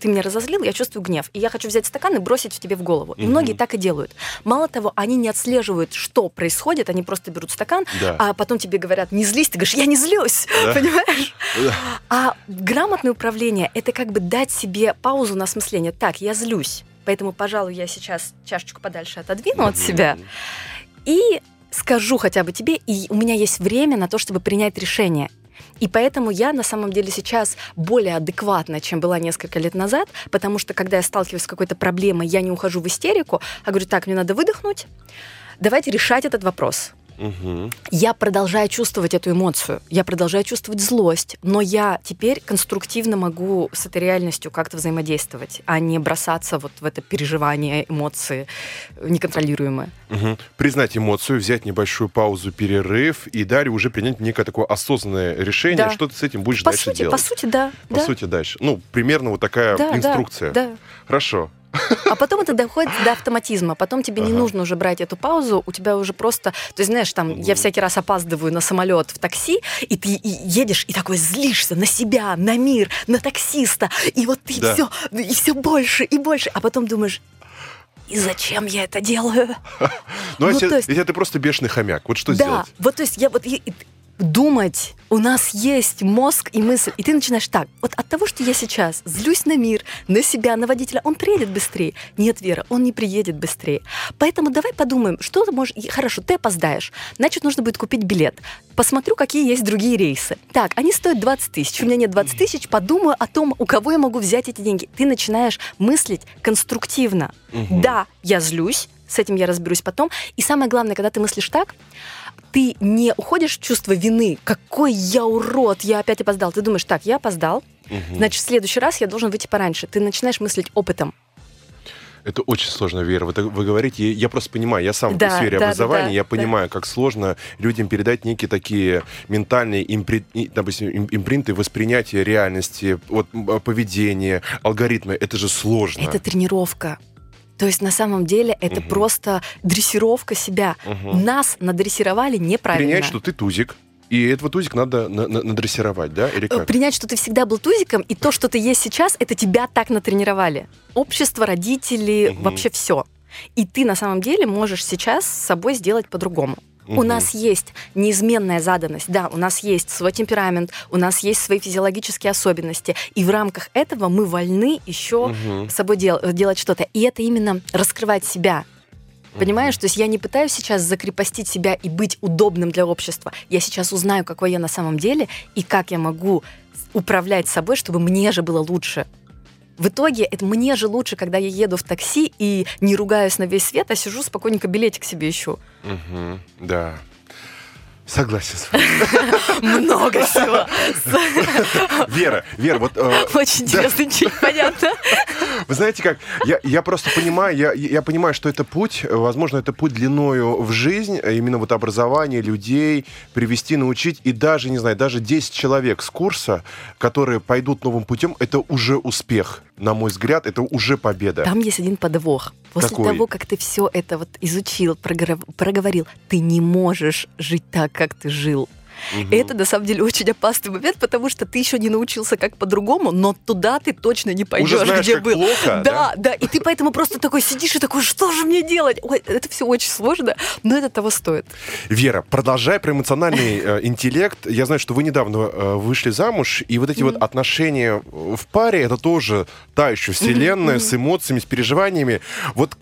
ты меня разозлил, я чувствую гнев, и я хочу взять стакан и бросить в тебе в голову. И угу. многие так и делают. Мало того, они не отслеживают, что происходит, они просто берут стакан, да. а потом тебе говорят, не злись, ты говоришь, я не злюсь, да. *laughs* понимаешь? *laughs* Да. А грамотное управление — это как бы дать себе паузу на осмысление. Так, я злюсь, поэтому, пожалуй, я сейчас чашечку подальше отодвину угу. от себя и скажу хотя бы тебе, и у меня есть время на то, чтобы принять решение. И поэтому я на самом деле сейчас более адекватна, чем была несколько лет назад, потому что когда я сталкиваюсь с какой-то проблемой, я не ухожу в истерику, а говорю, так, мне надо выдохнуть, давайте решать этот вопрос. Угу. Я продолжаю чувствовать эту эмоцию, я продолжаю чувствовать злость, но я теперь конструктивно могу с этой реальностью как-то взаимодействовать, а не бросаться вот в это переживание, эмоции неконтролируемые. Угу. Признать эмоцию, взять небольшую паузу, перерыв и далее уже принять некое такое осознанное решение, да. что ты с этим будешь по дальше сути, делать. По сути, да. По да. сути, дальше. Ну, примерно вот такая да, инструкция. Да, да. Хорошо. А потом это доходит до автоматизма. Потом тебе ага. не нужно уже брать эту паузу, у тебя уже просто... То есть, знаешь, там, я всякий раз опаздываю на самолет в такси, и ты и едешь и такой злишься на себя, на мир, на таксиста, и вот ты да. все, и все больше и больше, а потом думаешь, и зачем я это делаю? Ну, а ну если, ты просто бешеный хомяк, вот что сделать? Да, вот то есть я вот думать. У нас есть мозг и мысль. И ты начинаешь так. Вот от того, что я сейчас злюсь на мир, на себя, на водителя, он приедет быстрее. Нет, Вера, он не приедет быстрее. Поэтому давай подумаем, что ты можешь... Хорошо, ты опоздаешь. Значит, нужно будет купить билет. Посмотрю, какие есть другие рейсы. Так, они стоят 20 тысяч. У меня нет 20 тысяч. Подумаю о том, у кого я могу взять эти деньги. Ты начинаешь мыслить конструктивно. Угу. Да, я злюсь, с этим я разберусь потом. И самое главное, когда ты мыслишь так, ты не уходишь в чувство вины, какой я урод, я опять опоздал. Ты думаешь, так, я опоздал, угу. значит, в следующий раз я должен выйти пораньше. Ты начинаешь мыслить опытом. Это очень сложно, Вера. Вы, вы говорите, я просто понимаю, я сам да, в сфере да, образования, да, да, я понимаю, да. как сложно людям передать некие такие ментальные импри, допустим, импринты воспринятия реальности, вот, поведения, алгоритмы. Это же сложно. Это тренировка. То есть на самом деле это угу. просто дрессировка себя. Угу. Нас надрессировали неправильно. Принять, что ты тузик. И этого тузик надо на на надрессировать, да? Или как? Принять, что ты всегда был тузиком, и то, что ты есть сейчас, это тебя так натренировали. Общество, родители, угу. вообще все. И ты на самом деле можешь сейчас с собой сделать по-другому. Угу. У нас есть неизменная заданность, да, у нас есть свой темперамент, у нас есть свои физиологические особенности, и в рамках этого мы вольны еще угу. с собой дел- делать что-то. И это именно раскрывать себя. Понимаешь? То есть я не пытаюсь сейчас закрепостить себя и быть удобным для общества. Я сейчас узнаю, какой я на самом деле и как я могу управлять собой, чтобы мне же было лучше. В итоге это мне же лучше, когда я еду в такси и не ругаюсь на весь свет, а сижу спокойненько билетик себе ищу. Угу, да. Согласен с вами. *laughs* Много всего. Вера, Вера, вот... э, Очень интересно, ничего не понятно. Вы знаете как, я, я просто понимаю, я, я понимаю, что это путь, возможно, это путь длиною в жизнь, именно вот образование людей, привести, научить, и даже, не знаю, даже 10 человек с курса, которые пойдут новым путем, это уже успех, на мой взгляд, это уже победа. Там есть один подвох. После Какой? того, как ты все это вот изучил, проговорил, ты не можешь жить так, как ты жил. И это на самом деле очень опасный момент, потому что ты еще не научился как по-другому, но туда ты точно не пойдешь, Уже знаешь, где как был. плохо, да, да, и ты поэтому просто такой сидишь и такой, что же мне делать? Ой, это все очень сложно, но это того стоит. Вера, продолжая про эмоциональный э, интеллект, я знаю, что вы недавно э, вышли замуж, и вот эти вот отношения в паре, это тоже та еще вселенная с эмоциями, с переживаниями. Вот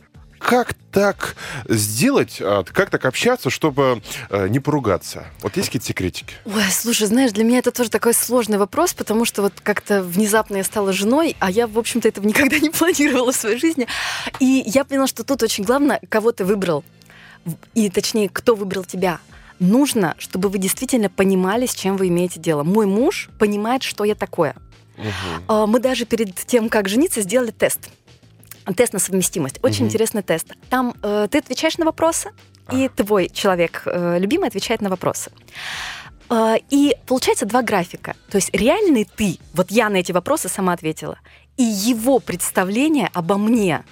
как так сделать, а, как так общаться, чтобы э, не поругаться? Вот есть какие-то секретики? Ой, слушай, знаешь, для меня это тоже такой сложный вопрос, потому что вот как-то внезапно я стала женой, а я, в общем-то, этого никогда не планировала в своей жизни. И я поняла, что тут очень главное, кого ты выбрал. И точнее, кто выбрал тебя. Нужно, чтобы вы действительно понимали, с чем вы имеете дело. Мой муж понимает, что я такое. А, Мы даже перед тем, как жениться, сделали тест. Тест на совместимость. Очень Мгм. интересный тест. Там э, ты отвечаешь на вопросы, и твой человек э, любимый отвечает на вопросы. Э, и получается два графика. То есть реальный ты, вот я на эти вопросы сама ответила, и его представление обо мне.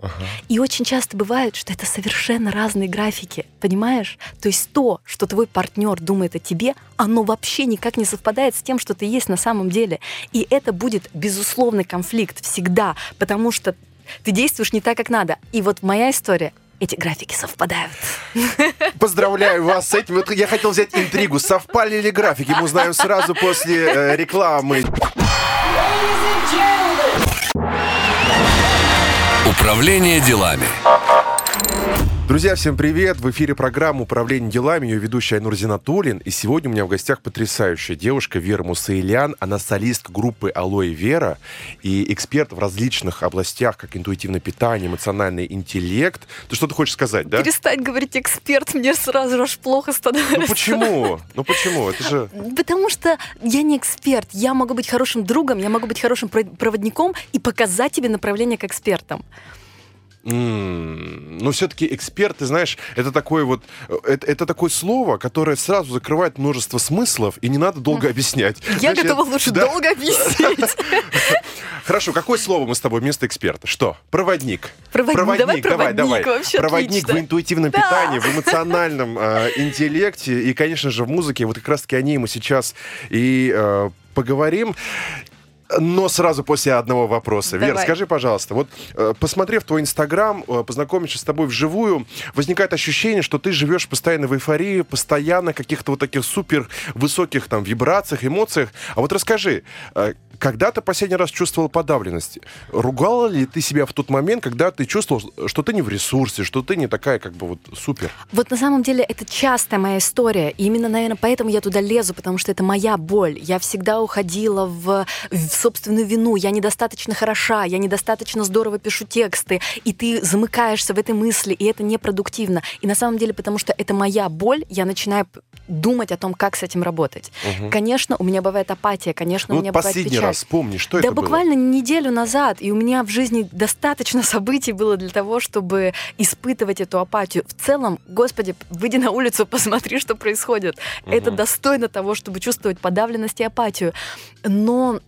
Ага. И очень часто бывает, что это совершенно разные графики, понимаешь? То есть то, что твой партнер думает о тебе, оно вообще никак не совпадает с тем, что ты есть на самом деле. И это будет безусловный конфликт всегда, потому что ты действуешь не так, как надо. И вот моя история, эти графики совпадают. Поздравляю вас с этим. Вот я хотел взять интригу. Совпали ли графики? Мы узнаем сразу после э, рекламы. Управление делами. Друзья, всем привет! В эфире программа «Управление делами», ее ведущая Айнур Зинатуллин. И сегодня у меня в гостях потрясающая девушка Вера Мусаилян. Она солистка группы «Алоэ Вера» и эксперт в различных областях, как интуитивное питание, эмоциональный интеллект. Ты что-то хочешь сказать, да? Перестань говорить эксперт, мне сразу аж плохо становится. Ну почему? Ну почему? Это же... Потому что я не эксперт. Я могу быть хорошим другом, я могу быть хорошим про- проводником и показать тебе направление к экспертам. М, Но все-таки эксперт, ты знаешь, это такое вот, э, это, это такое слово, которое сразу закрывает множество смыслов, и не надо долго объяснять. Я готова лучше *laughs* да. долго объяснить. *laughs* Хорошо, какое слово мы с тобой вместо эксперта? Что? Проводник. Проводник. Давай проводник, вообще Проводник отлично. в интуитивном Да. питании, в эмоциональном э, интеллекте и, конечно же, в музыке. Вот как раз-таки о ней мы сейчас и э, поговорим. Но сразу после одного вопроса. Давай. скажи, пожалуйста, вот э, посмотрев твой Инстаграм, э, познакомившись с тобой вживую, возникает ощущение, что ты живешь постоянно в эйфории, постоянно в каких-то вот таких супер высоких там вибрациях, эмоциях. А вот расскажи, э, когда ты последний раз чувствовал подавленность? Ругала ли ты себя в тот момент, когда ты чувствовал, что ты не в ресурсе, что ты не такая как бы вот супер? Вот на самом деле это частая моя история. И именно, наверное, поэтому я туда лезу, потому что это моя боль. Я всегда уходила в, в собственную вину. Я недостаточно хороша, я недостаточно здорово пишу тексты. И ты замыкаешься в этой мысли, и это непродуктивно. И на самом деле, потому что это моя боль, я начинаю думать о том, как с этим работать. Конечно, у меня бывает апатия, конечно, Ну, у меня вот бывает последний печаль. раз вспомни, что да это было? буквально неделю назад, и у меня в жизни достаточно *laughs* событий было для того, чтобы испытывать эту апатию. В целом, господи, выйди на улицу, *laughs* посмотри, что происходит. Это Мгм. достойно того, чтобы чувствовать подавленность и апатию. Но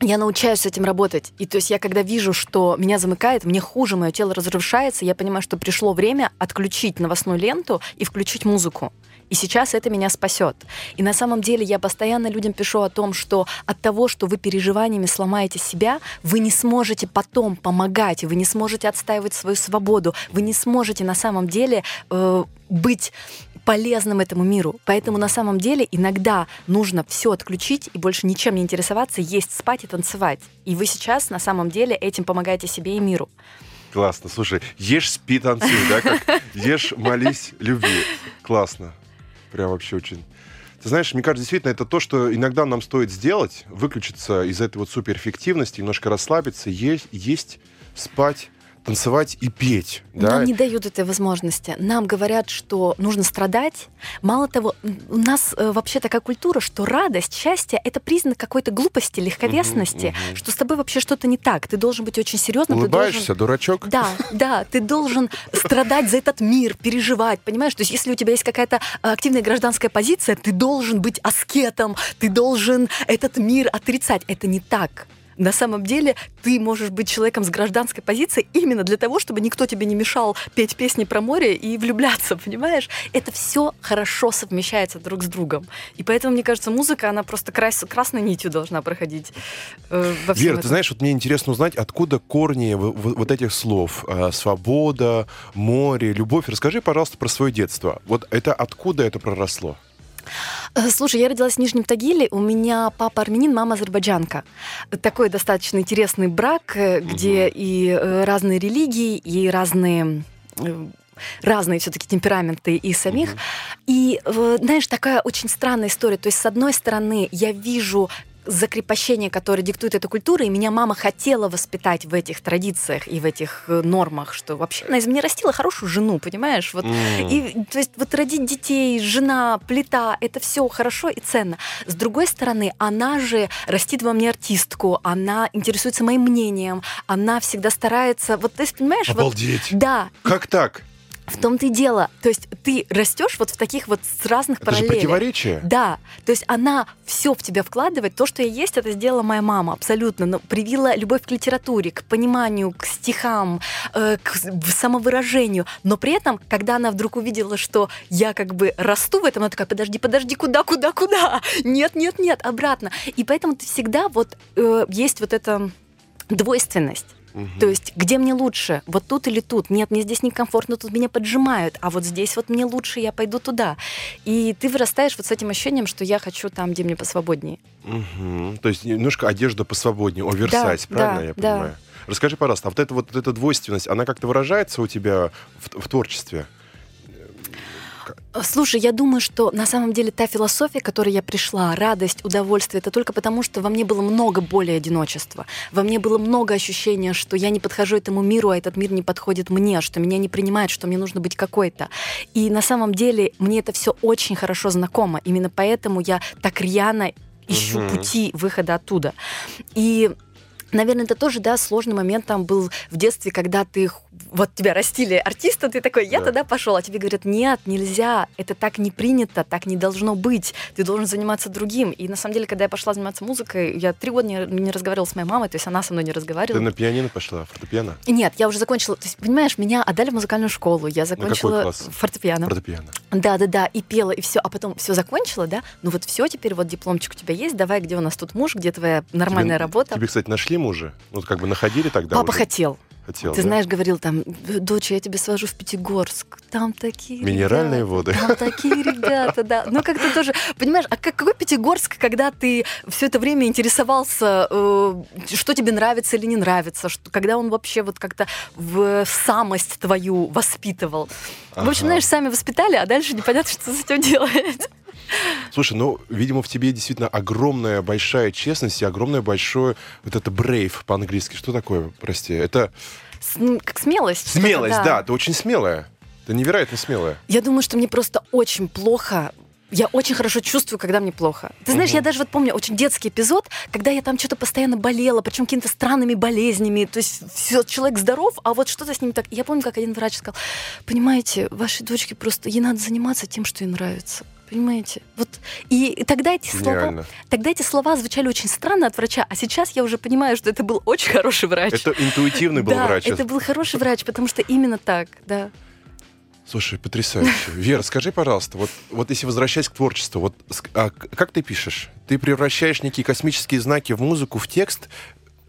я научаюсь с этим работать. И то есть я когда вижу, что меня замыкает, мне хуже, мое тело разрушается, я понимаю, что пришло время отключить новостную ленту и включить музыку. И сейчас это меня спасет. И на самом деле я постоянно людям пишу о том, что от того, что вы переживаниями сломаете себя, вы не сможете потом помогать, вы не сможете отстаивать свою свободу, вы не сможете на самом деле э, быть полезным этому миру. Поэтому на самом деле иногда нужно все отключить и больше ничем не интересоваться, есть, спать и танцевать. И вы сейчас на самом деле этим помогаете себе и миру. Классно. Слушай, ешь, спи, танцуй, да? Как ешь, молись, люби. Классно. Прям вообще очень... Ты знаешь, мне кажется, действительно, это то, что иногда нам стоит сделать, выключиться из этой вот суперэффективности, немножко расслабиться, есть, есть спать, танцевать и петь. Да? Нам не дают этой возможности. Нам говорят, что нужно страдать. Мало того, у нас э, вообще такая культура, что радость, счастье — это признак какой-то глупости, легковесности, Мгм, мгм. что с тобой вообще что-то не так. Ты должен быть очень серьезным. ты должен- Улыбаешься, дурачок? Да, да, ты должен страдать за этот мир, переживать, понимаешь? То есть если у тебя есть какая-то активная гражданская позиция, ты должен быть аскетом, ты должен этот мир отрицать. Это не так. На самом деле ты можешь быть человеком с гражданской позицией именно для того, чтобы никто тебе не мешал петь песни про море и влюбляться, *laughs* понимаешь? Это все хорошо совмещается друг с другом. И поэтому, мне кажется, музыка, она просто крас- красной нитью должна проходить э, во всем Вера, ты этом. знаешь, вот мне интересно узнать, откуда корни вот этих слов. А, Свобода, море, любовь. Расскажи, пожалуйста, про свое детство. Вот это откуда это проросло? Э, Слушай, я родилась в Нижнем Тагиле, у меня папа армянин, мама азербайджанка. Такой достаточно интересный брак, э, где и э, разные религии, и разные разные все-таки темпераменты и самих. И, э, знаешь, такая очень странная история. То есть, с одной стороны, я вижу закрепощение, которое диктует эта культура, и меня мама хотела воспитать в этих традициях и в этих э, нормах, что вообще она из меня растила хорошую жену, понимаешь? Вот М. и, то есть, вот родить детей, жена, плита, это все хорошо и ценно. С другой стороны, она же растит во мне артистку, она интересуется моим мнением, она всегда старается, вот ты понимаешь, вот, Обалдеть. да, Как так? В том-то и дело. То есть ты растешь вот в таких вот с разных Это же параллелях. противоречие. Да, то есть она все в тебя вкладывает. То, что я есть, это сделала моя мама абсолютно. Но привила любовь к литературе, к пониманию, к стихам, э, к самовыражению. Но при этом, когда она вдруг увидела, что я как бы расту в этом, она такая, подожди, подожди, куда, куда, куда? *laughs* Нет, нет, нет, обратно. И поэтому ты всегда вот э, есть вот эта двойственность. То есть, где мне лучше? Вот тут или тут? Нет, мне здесь некомфортно, тут меня поджимают, а вот здесь вот мне лучше, я пойду туда. И ты вырастаешь вот с этим ощущением, что я хочу там, где мне посвободнее. Мгм. То есть немножко одежда посвободнее, оверсайз, Да, правильно да, я да. понимаю? Расскажи, пожалуйста, а вот эта вот эта двойственность, она как-то выражается у тебя в, в творчестве? Слушай, я думаю, что на самом деле та философия, к которой я пришла, радость, удовольствие, это только потому, что во мне было много боли одиночества. Во мне было много ощущения, что я не подхожу этому миру, а этот мир не подходит мне, что меня не принимают, что мне нужно быть какой-то. И на самом деле мне это все очень хорошо знакомо. Именно поэтому я так рьяно ищу Мгм. пути выхода оттуда. И Наверное, это тоже, да, сложный момент там был в детстве, когда ты, вот тебя растили артиста, ты такой, я Да. тогда пошел, а тебе говорят, нет, нельзя, это так не принято, так не должно быть, ты должен заниматься другим. И на самом деле, когда я пошла заниматься музыкой, я три года не, не разговаривала с моей мамой, то есть она со мной не Ты разговаривала. на пианино пошла, фортепиано? Нет, я уже закончила, то есть, понимаешь, меня отдали в музыкальную школу, я закончила класс? фортепиано. Фортепиано. Да, да, да, и пела, и все, а потом все закончила, да, ну вот все, теперь вот дипломчик у тебя есть, давай, где у нас тут муж, где твоя нормальная Тебе- работа. Тебе, кстати, нашли мужа? Ну, как бы находили тогда Папа уже? хотел. Хотел, Ты да? знаешь, говорил там, дочь, я тебя свожу в Пятигорск, там такие Минеральные ребята, воды. Там такие *laughs* ребята, да. Ну, как-то тоже, понимаешь, а как, какой Пятигорск, когда ты все это время интересовался, э, что тебе нравится или не нравится, что, когда он вообще вот как-то в самость твою воспитывал. В общем, знаешь, сами воспитали, а дальше непонятно, что с этим делать. Слушай, ну, видимо, в тебе действительно огромная большая честность и огромное большое вот это brave по-английски. Что такое, прости? Это С- Как смелость. смелость, да. Ты очень смелая. Ты невероятно смелая. Я думаю, что мне просто очень плохо. Я очень хорошо чувствую, когда мне плохо. Ты знаешь, Мгм. я даже вот помню очень детский эпизод, когда я там что-то постоянно болела, причем какими-то странными болезнями. То есть все, человек здоров, а вот что-то с ним так. Я помню, как один врач сказал, понимаете, вашей дочке просто ей надо заниматься тем, что ей нравится. Понимаете? Вот и, и тогда эти слова, Гениально. тогда эти слова звучали очень странно от врача, а сейчас я уже понимаю, что это был очень хороший врач. Это интуитивный был да, врач. это был хороший врач, потому что именно так, да. Слушай, потрясающе. Вера, скажи, пожалуйста, вот, вот если возвращаясь к творчеству, вот а как ты пишешь? Ты превращаешь некие космические знаки в музыку, в текст?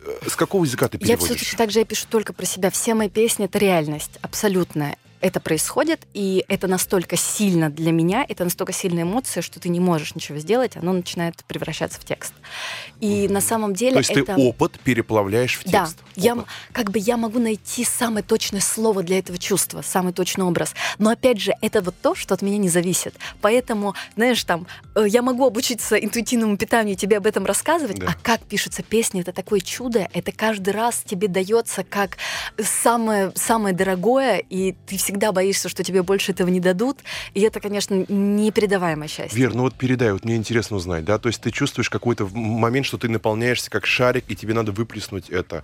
Э, С какого языка ты Я переводишь? все-таки так же я пишу только про себя. Все мои песни это реальность абсолютная. Это происходит, и это настолько сильно для меня, это настолько сильная эмоция, что ты не можешь ничего сделать, оно начинает превращаться в текст. И на самом деле То есть это... ты опыт переплавляешь в Да, текст? я, Опыт. как бы я могу найти самое точное слово для этого чувства, самый точный образ. Но опять же, это вот то, что от меня не зависит. Поэтому, знаешь, там, э, я могу обучиться интуитивному питанию и тебе об этом рассказывать, Да. а как пишутся песни, это такое чудо, это каждый раз тебе дается как самое, самое дорогое, и ты всегда боишься, что тебе больше этого не дадут. И это, конечно, непередаваемое счастье. Вер, ну вот передай, вот мне интересно узнать, да, то есть ты чувствуешь какой-то момент, что ты наполняешься как шарик, и тебе надо выплеснуть это,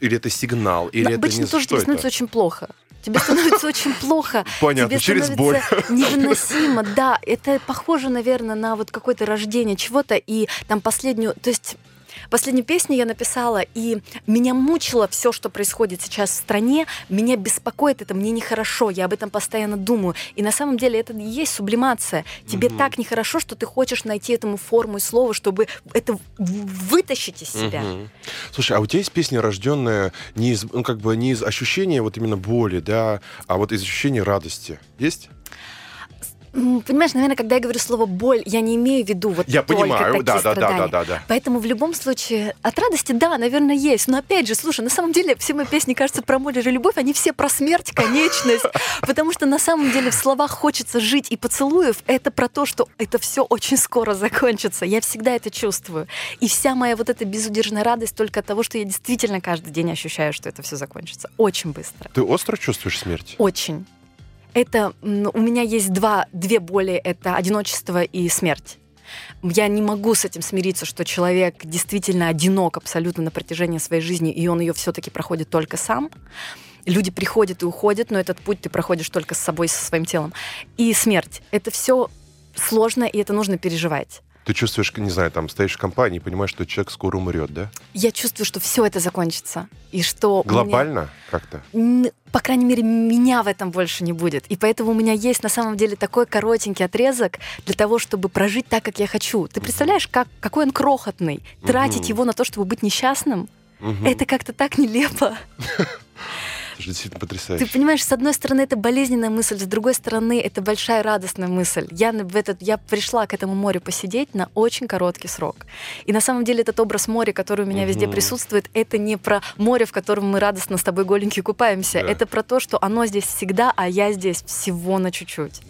или это сигнал, или Но это обычно не тоже что тебе становится очень плохо. Тебе становится очень плохо. Понятно, тебе через становится невыносимо. Да, это похоже, наверное, на вот какое-то рождение чего-то. И там последнюю, то есть Последнюю песню я написала, и меня мучило все, что происходит сейчас в стране. Меня беспокоит это, мне нехорошо, я об этом постоянно думаю. И на самом деле это и есть сублимация. Тебе Мгм. так нехорошо, что ты хочешь найти этому форму и слово, чтобы это вытащить из себя. Мгм. Слушай, а у тебя есть песня, рожденная не из, ну, как бы не из ощущения вот именно боли, да, а вот из ощущения радости? Есть? Понимаешь, наверное, когда я говорю слово боль, я не имею в виду вот Я только понимаю, такие да, да, да, страдания. да, да, да. Поэтому в любом случае от радости, да, наверное, есть. Но опять же, слушай, на самом деле все мои песни, кажется, про боль или любовь, они все про смерть, конечность. *laughs* Потому что на самом деле в словах хочется жить и поцелуев, это про то, что это все очень скоро закончится. Я всегда это чувствую. И вся моя вот эта безудержная радость только от того, что я действительно каждый день ощущаю, что это все закончится. Очень быстро. Ты остро чувствуешь смерть? Очень. Это у меня есть два, две боли: это одиночество и смерть. Я не могу с этим смириться, что человек действительно одинок абсолютно на протяжении своей жизни, и он ее все-таки проходит только сам. Люди приходят и уходят, но этот путь ты проходишь только с собой, со своим телом. И смерть. Это все сложно, и это нужно переживать. Ты чувствуешь, не знаю, там стоишь в компании и понимаешь, что человек скоро умрет, да? Я чувствую, что все это закончится. И что у меня- Глобально как-то? По крайней мере, меня в этом больше не будет. И поэтому у меня есть на самом деле такой коротенький отрезок для того, чтобы прожить так, как я хочу. Ты представляешь, как, какой он крохотный? Тратить Мгм. его на то, чтобы быть несчастным, Мгм. это как-то так нелепо. *laughs* Же действительно Ты потрясающе. понимаешь, с одной стороны, это болезненная мысль, с другой стороны, это большая радостная мысль. Я, в этот, я пришла к этому морю посидеть на очень короткий срок. И на самом деле этот образ моря, который у меня везде Мгм. присутствует, это не про море, в котором мы радостно с тобой голенькие купаемся. Да. Это про то, что оно здесь всегда, а я здесь всего на чуть-чуть.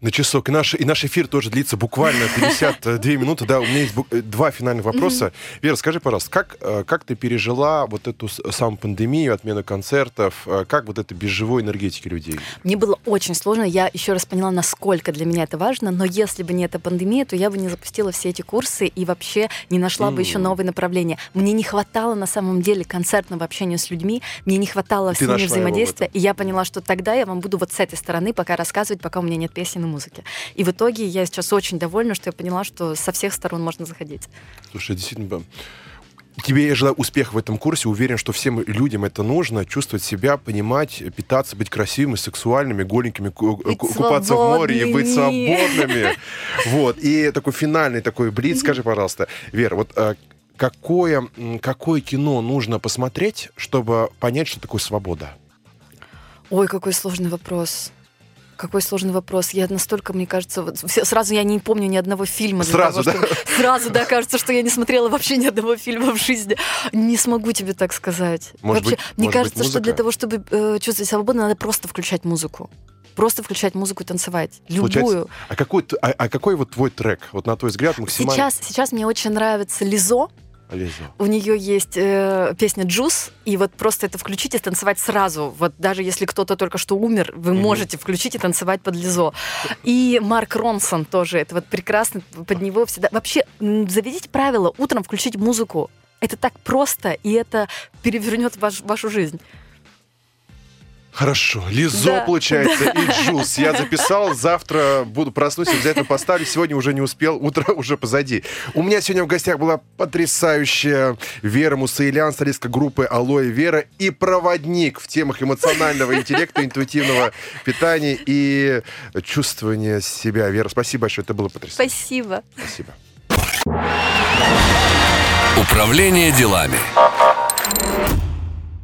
На часок. И наш, и наш эфир тоже длится буквально *laughs* 52 минуты. Да, у меня есть э, два финальных вопроса. Вера, скажи, пожалуйста, как, э, как ты пережила вот эту саму пандемию, отмену концертов? э, Как вот это без живой энергетики людей? Мне было очень сложно. Я еще раз поняла, насколько для меня это важно. Но если бы не эта пандемия, то я бы не запустила все эти курсы и вообще не нашла бы еще новые направления. Мне не хватало на самом деле концертного общения с людьми, мне не хватало с ними взаимодействия. И я поняла, что тогда я вам буду вот с этой стороны пока рассказывать, пока у меня нет песен и музыки. И в итоге я сейчас очень довольна, что я поняла, что со всех сторон можно заходить. Слушай, действительно... Тебе я желаю успеха в этом курсе. Уверен, что всем людям это нужно. Чувствовать себя, понимать, питаться, быть красивыми, сексуальными, голенькими, ку- Быть ку- купаться в море и быть свободными. *laughs* Вот. И такой финальный такой блиц. Скажи, пожалуйста, Вера, вот э, какое, какое кино нужно посмотреть, чтобы понять, что такое свобода? Ой, какой сложный вопрос. Какой сложный вопрос. Я настолько, мне кажется, вот сразу я не помню ни одного фильма. Сразу, того, чтобы- *laughs* Сразу, да, кажется, что я не смотрела вообще ни одного фильма в жизни. Не смогу тебе так сказать. Может вообще, быть- мне может быть, кажется, что для того, чтобы э, чувствовать свободу, надо просто включать музыку. Просто включать музыку и танцевать. Любую. Получается, А какой, а, а какой вот твой трек, вот на твой взгляд, максимально... Сейчас, сейчас мне очень нравится Лизо. Лиза. У нее есть э, песня Джус, и вот просто это включить и танцевать сразу. Вот даже если кто-то только что умер, вы Мгм. можете включить и танцевать под Лизо. И Марк Ронсон тоже, это вот прекрасно, под него всегда... Вообще, заведите правило, утром включить музыку. Это так просто, и это перевернет ваш- вашу жизнь. Хорошо. Лизо, Да, получается, и Джус. Я записал, завтра буду проснусь, обязательно поставлю. Сегодня уже не успел, утро *laughs* уже позади. У меня сегодня в гостях была потрясающая Вера Мусаилян, солистка группы «Алоэ Вера» и проводник в темах эмоционального интеллекта, интуитивного питания и чувствования себя. Вера, спасибо большое, это было потрясающе. Спасибо. Спасибо. Управление делами.